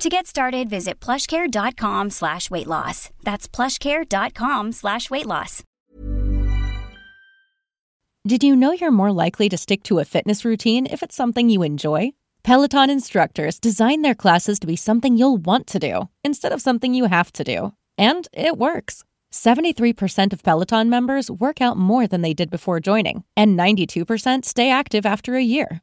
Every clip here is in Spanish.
To get started, visit plushcare.com slash weight loss. That's plushcare.com slash weight loss. Did you know you're more likely to stick to a fitness routine if it's something you enjoy? Peloton instructors design their classes to be something you'll want to do instead of something you have to do. And it works. 73% of Peloton members work out more than they did before joining, and 92% stay active after a year.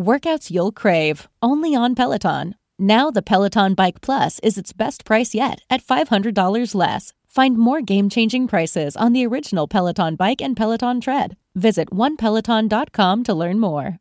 Workouts you'll crave, only on Peloton. Now the Peloton Bike Plus is its best price yet at $500 less. Find more game changing prices on the original Peloton Bike and Peloton Tread. Visit onepeloton.com to learn more.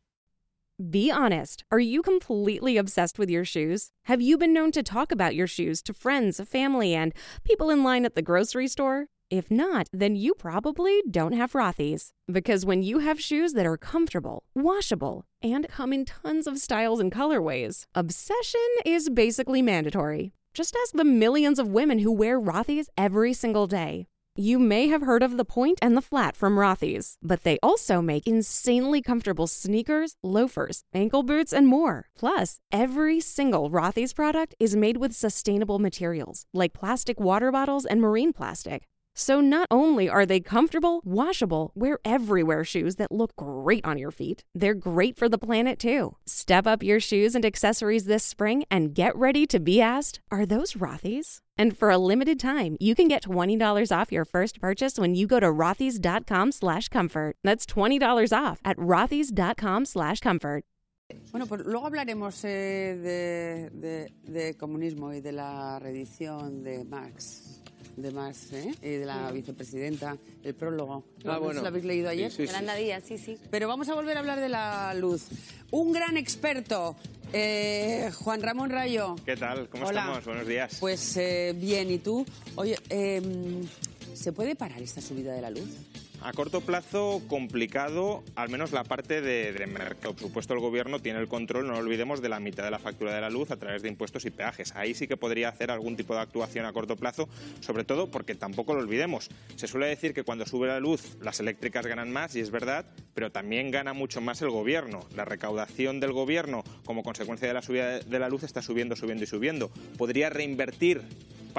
Be honest. Are you completely obsessed with your shoes? Have you been known to talk about your shoes to friends, family, and people in line at the grocery store? If not, then you probably don't have Rothy's. Because when you have shoes that are comfortable, washable, and come in tons of styles and colorways, obsession is basically mandatory. Just ask the millions of women who wear Rothy's every single day. You may have heard of the Point and the Flat from Rothy's, but they also make insanely comfortable sneakers, loafers, ankle boots, and more. Plus, every single Rothy's product is made with sustainable materials like plastic water bottles and marine plastic. So not only are they comfortable, washable, wear everywhere shoes that look great on your feet, they're great for the planet too. Step up your shoes and accessories this spring and get ready to be asked, are those Rothy's? And for a limited time, you can get $20 off your first purchase when you go to rothys.com slash comfort. That's $20 off at rothys.com slash comfort. Bueno, pues luego hablaremos eh, de, de, de comunismo y de la reedición de Marx. De Marx ¿eh? y de la vicepresidenta, el prólogo. Ah, ¿Lo, bueno. ¿Lo habéis leído ayer? Sí, sí, Yolanda Díaz, sí, sí. Pero vamos a volver a hablar de la luz. Un gran experto, eh, Juan Ramón Rayo. ¿Qué tal? ¿Cómo Hola. estamos? Buenos días. Pues eh, bien, ¿y tú? Oye, eh, ¿se puede parar esta subida de la luz? A corto plazo, complicado, al menos la parte de, de. Por supuesto, el gobierno tiene el control, no lo olvidemos, de la mitad de la factura de la luz a través de impuestos y peajes. Ahí sí que podría hacer algún tipo de actuación a corto plazo, sobre todo porque tampoco lo olvidemos. Se suele decir que cuando sube la luz, las eléctricas ganan más, y es verdad, pero también gana mucho más el gobierno. La recaudación del gobierno, como consecuencia de la subida de la luz, está subiendo, subiendo y subiendo. Podría reinvertir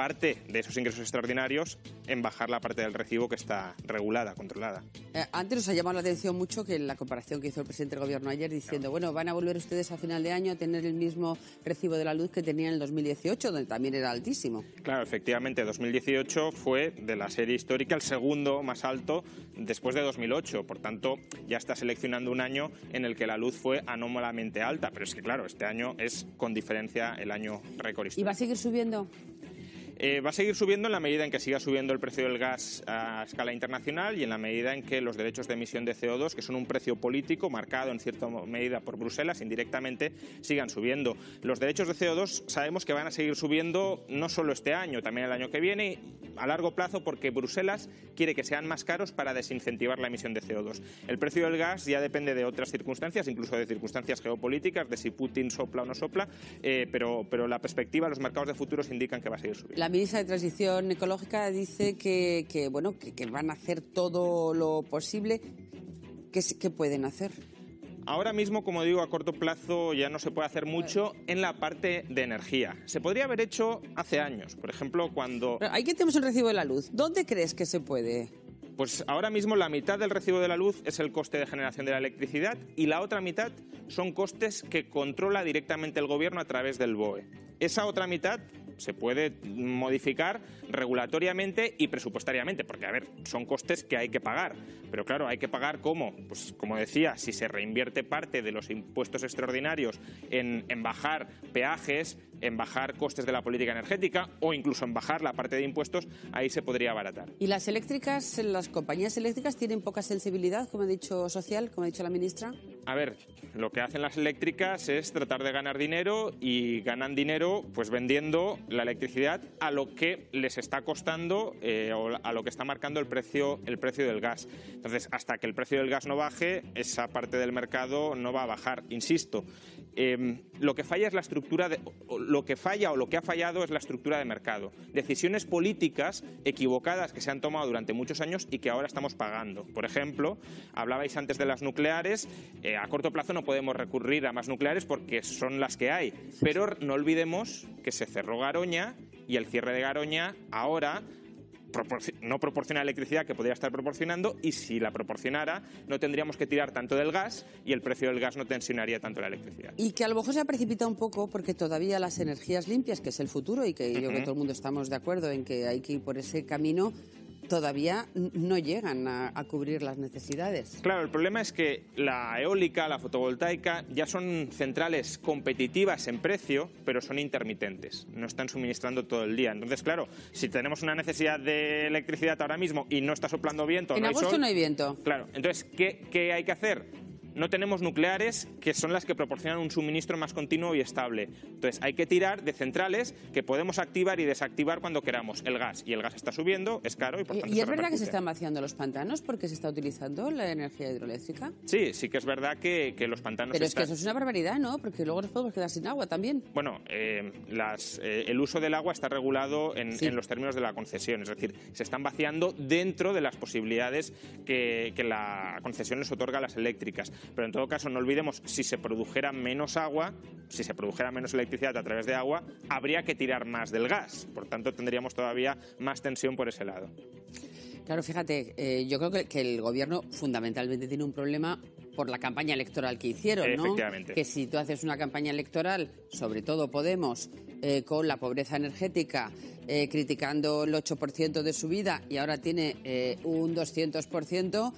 parte de esos ingresos extraordinarios en bajar la parte del recibo que está regulada, controlada. Eh, antes nos ha llamado la atención mucho que la comparación que hizo el presidente del gobierno ayer diciendo, bueno, van a volver ustedes a final de año a tener el mismo recibo de la luz que tenían en el 2018, donde también era altísimo. Claro, efectivamente, 2018 fue de la serie histórica el segundo más alto después de 2008. Por tanto, ya está seleccionando un año en el que la luz fue anómalamente alta. Pero es que, claro, este año es con diferencia el año récord ¿Y histórico. va a seguir subiendo? Eh, va a seguir subiendo en la medida en que siga subiendo el precio del gas a escala internacional y en la medida en que los derechos de emisión de CO2, que son un precio político marcado en cierta medida por Bruselas, indirectamente sigan subiendo. Los derechos de CO2 sabemos que van a seguir subiendo no solo este año, también el año que viene, a largo plazo, porque Bruselas quiere que sean más caros para desincentivar la emisión de CO2. El precio del gas ya depende de otras circunstancias, incluso de circunstancias geopolíticas, de si Putin sopla o no sopla, eh, pero, pero la perspectiva, los mercados de futuros indican que va a seguir subiendo. Ministra de Transición Ecológica dice que, que, bueno, que, que van a hacer todo lo posible. ¿Qué, s- qué pueden hacer? Ahora mismo, como digo, a corto plazo ya no se puede hacer mucho en la parte de energía. Se podría haber hecho hace años, por ejemplo, cuando... Pero Ahí que tenemos el recibo de la luz. ¿Dónde crees que se puede? Pues ahora mismo la mitad del recibo de la luz es el coste de generación de la electricidad y la otra mitad son costes que controla directamente el gobierno a través del BOE. Esa otra mitad se puede modificar regulatoriamente y presupuestariamente, porque, a ver, son costes que hay que pagar. Pero claro, hay que pagar cómo? Pues como decía, si se reinvierte parte de los impuestos extraordinarios en, en bajar peajes, en bajar costes de la política energética o incluso en bajar la parte de impuestos, ahí se podría abaratar. ¿Y las eléctricas, las compañías eléctricas tienen poca sensibilidad, como ha dicho social, como ha dicho la ministra? A ver, lo que hacen las eléctricas es tratar de ganar dinero y ganan dinero pues vendiendo la electricidad a lo que les está costando eh, o a lo que está marcando el precio, el precio del gas. Entonces, hasta que el precio del gas no baje, esa parte del mercado no va a bajar. Insisto, em, lo que falla es la estructura de, lo que falla o lo que ha fallado es la estructura de mercado. Decisiones políticas equivocadas que se han tomado durante muchos años y que ahora estamos pagando. Por ejemplo, hablabais antes de las nucleares. Eh, a corto plazo no podemos recurrir a más nucleares porque son las que hay. Pero no olvidemos que se cerró Garoña y el cierre de Garoña ahora no proporciona electricidad que podría estar proporcionando y si la proporcionara no tendríamos que tirar tanto del gas y el precio del gas no tensionaría tanto la electricidad. Y que a lo mejor se ha precipitado un poco porque todavía las energías limpias, que es el futuro y que yo creo que todo el mundo estamos de acuerdo en que hay que ir por ese camino, todavía no llegan a, cubrir las necesidades. Claro, el problema es que la eólica, la fotovoltaica, ya son centrales competitivas en precio, pero son intermitentes, no están suministrando todo el día. Entonces, claro, si tenemos una necesidad de electricidad ahora mismo y no está soplando viento, en no agosto no hay viento. Claro, entonces, ¿qué, ¿qué hay que hacer? No tenemos nucleares que son las que proporcionan un suministro más continuo y estable. Entonces hay que tirar de centrales que podemos activar y desactivar cuando queramos el gas. Y el gas está subiendo, es caro y por tanto ¿Y es verdad que se están vaciando los pantanos porque se está utilizando la energía hidroeléctrica? Sí, sí que es verdad que, los pantanos Pero es que eso es una barbaridad, ¿no? Porque luego nos podemos quedar sin agua también. Bueno, eh, eh, el uso del agua está regulado en, los términos de la concesión. Es decir, se están vaciando dentro de las posibilidades que, que la concesión les otorga a las eléctricas. Pero en todo caso, no olvidemos, si se produjera menos agua, si se produjera menos electricidad a través de agua, habría que tirar más del gas. Por tanto, tendríamos todavía más tensión por ese lado. Claro, fíjate, eh, yo creo que, el gobierno fundamentalmente tiene un problema por la campaña electoral que hicieron, ¿no? Efectivamente. Que si tú haces una campaña electoral, sobre todo Podemos, eh, con la pobreza energética, eh, criticando el 8% de su vida y ahora tiene un 200%,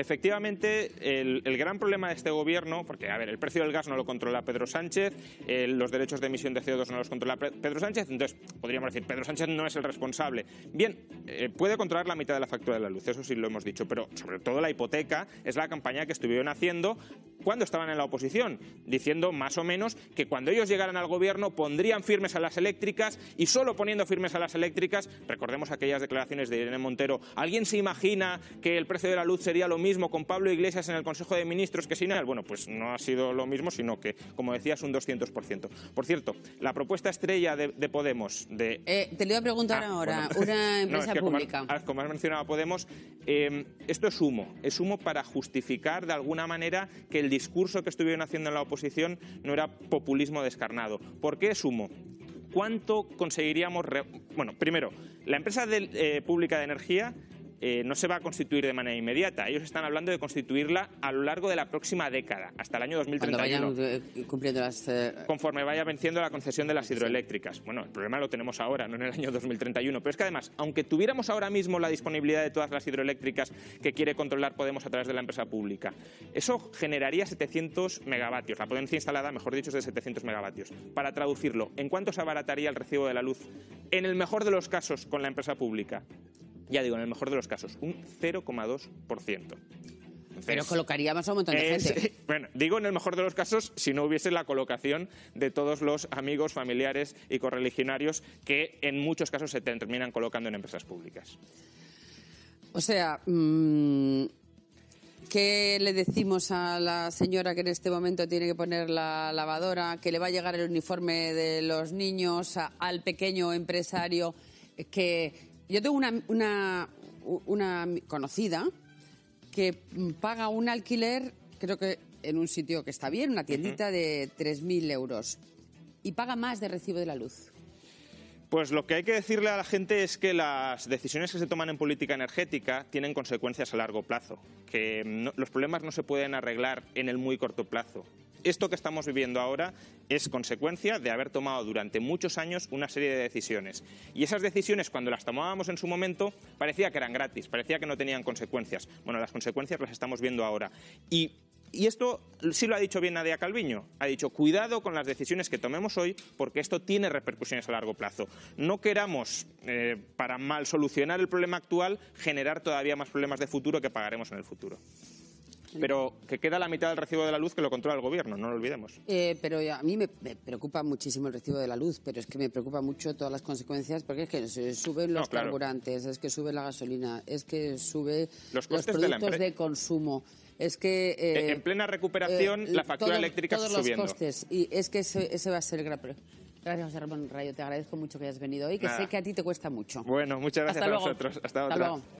Efectivamente, el, gran problema de este gobierno, porque a ver, el precio del gas no lo controla Pedro Sánchez, los derechos de emisión de CO2 no los controla Pedro Sánchez, entonces podríamos decir, Pedro Sánchez no es el responsable. Bien, eh, puede controlar la mitad de la factura de la luz, eso sí lo hemos dicho, pero sobre todo la hipoteca es la campaña que estuvieron haciendo cuando estaban en la oposición, diciendo más o menos que cuando ellos llegaran al gobierno pondrían firmes a las eléctricas y solo poniendo firmes a las eléctricas, recordemos aquellas declaraciones de Irene Montero, ¿alguien se imagina que el precio de la luz sería lo mismo con Pablo Iglesias en el Consejo de Ministros que sin él? Bueno, pues no ha sido lo mismo, sino que, como decías, un 200%. Por cierto, la propuesta estrella de, Podemos de... Eh, te le voy a preguntar ah, ahora, una empresa pública. Como, has mencionado Podemos, eh, esto es humo, es humo para justificar de alguna manera que el discurso que estuvieron haciendo en la oposición no era populismo descarnado. ¿Por qué es humo? ¿Cuánto conseguiríamos? Bueno, primero, la empresa eh, pública de energía eh, no se va a constituir de manera inmediata. Ellos están hablando de constituirla a lo largo de la próxima década, hasta el año 2031. Eh, cumpliendo las, eh, Conforme vaya venciendo la concesión de las hidroeléctricas. Bueno, el problema lo tenemos ahora, no en el año 2031. Pero es que además, aunque tuviéramos ahora mismo la disponibilidad de todas las hidroeléctricas que quiere controlar Podemos a través de la empresa pública, eso generaría 700 megavatios. La potencia instalada, mejor dicho, es de 700 megavatios. Para traducirlo, ¿en cuánto se abarataría el recibo de la luz? En el mejor de los casos, con la empresa pública ya digo, en el mejor de los casos, un 0,2%. Pero colocaría más a un montón de gente. Bueno, digo en el mejor de los casos si no hubiese la colocación de todos los amigos, familiares y correligionarios que en muchos casos se terminan colocando en empresas públicas. O sea, mm, ¿qué le decimos a la señora que en este momento tiene que poner la lavadora, que le va a llegar el uniforme de los niños, al pequeño empresario que yo tengo una, una, una conocida que paga un alquiler, creo que en un sitio que está bien, una tiendita de 3.000 euros, y paga más de recibo de la luz. Pues lo que hay que decirle a la gente es que las decisiones que se toman en política energética tienen consecuencias a largo plazo, que los problemas no se pueden arreglar en el muy corto plazo. Esto que estamos viviendo ahora es consecuencia de haber tomado durante muchos años una serie de decisiones. Y esas decisiones, cuando las tomábamos en su momento, parecía que eran gratis, parecía que no tenían consecuencias. Bueno, las consecuencias las estamos viendo ahora. Y y esto sí lo ha dicho bien Nadia Calviño. Ha dicho, cuidado con las decisiones que tomemos hoy porque esto tiene repercusiones a largo plazo. No queramos, eh, para mal solucionar el problema actual, generar todavía más problemas de futuro que pagaremos en el futuro. Pero que queda la mitad del recibo de la luz que lo controla el gobierno, no lo olvidemos. Eh, pero a mí me, preocupa muchísimo el recibo de la luz, pero es que me preocupa mucho todas las consecuencias porque es que suben los carburantes, es que sube la gasolina, es que sube los, productos de, consumo. Es que eh, en plena recuperación eh, la factura eléctrica todos está subiendo. los costes y es que ese, va a ser el gran Gracias, José Ramón Rayo. Te agradezco mucho que hayas venido hoy, que sé que a ti te cuesta mucho. Bueno, muchas gracias a vosotros. Hasta, otra. Luego.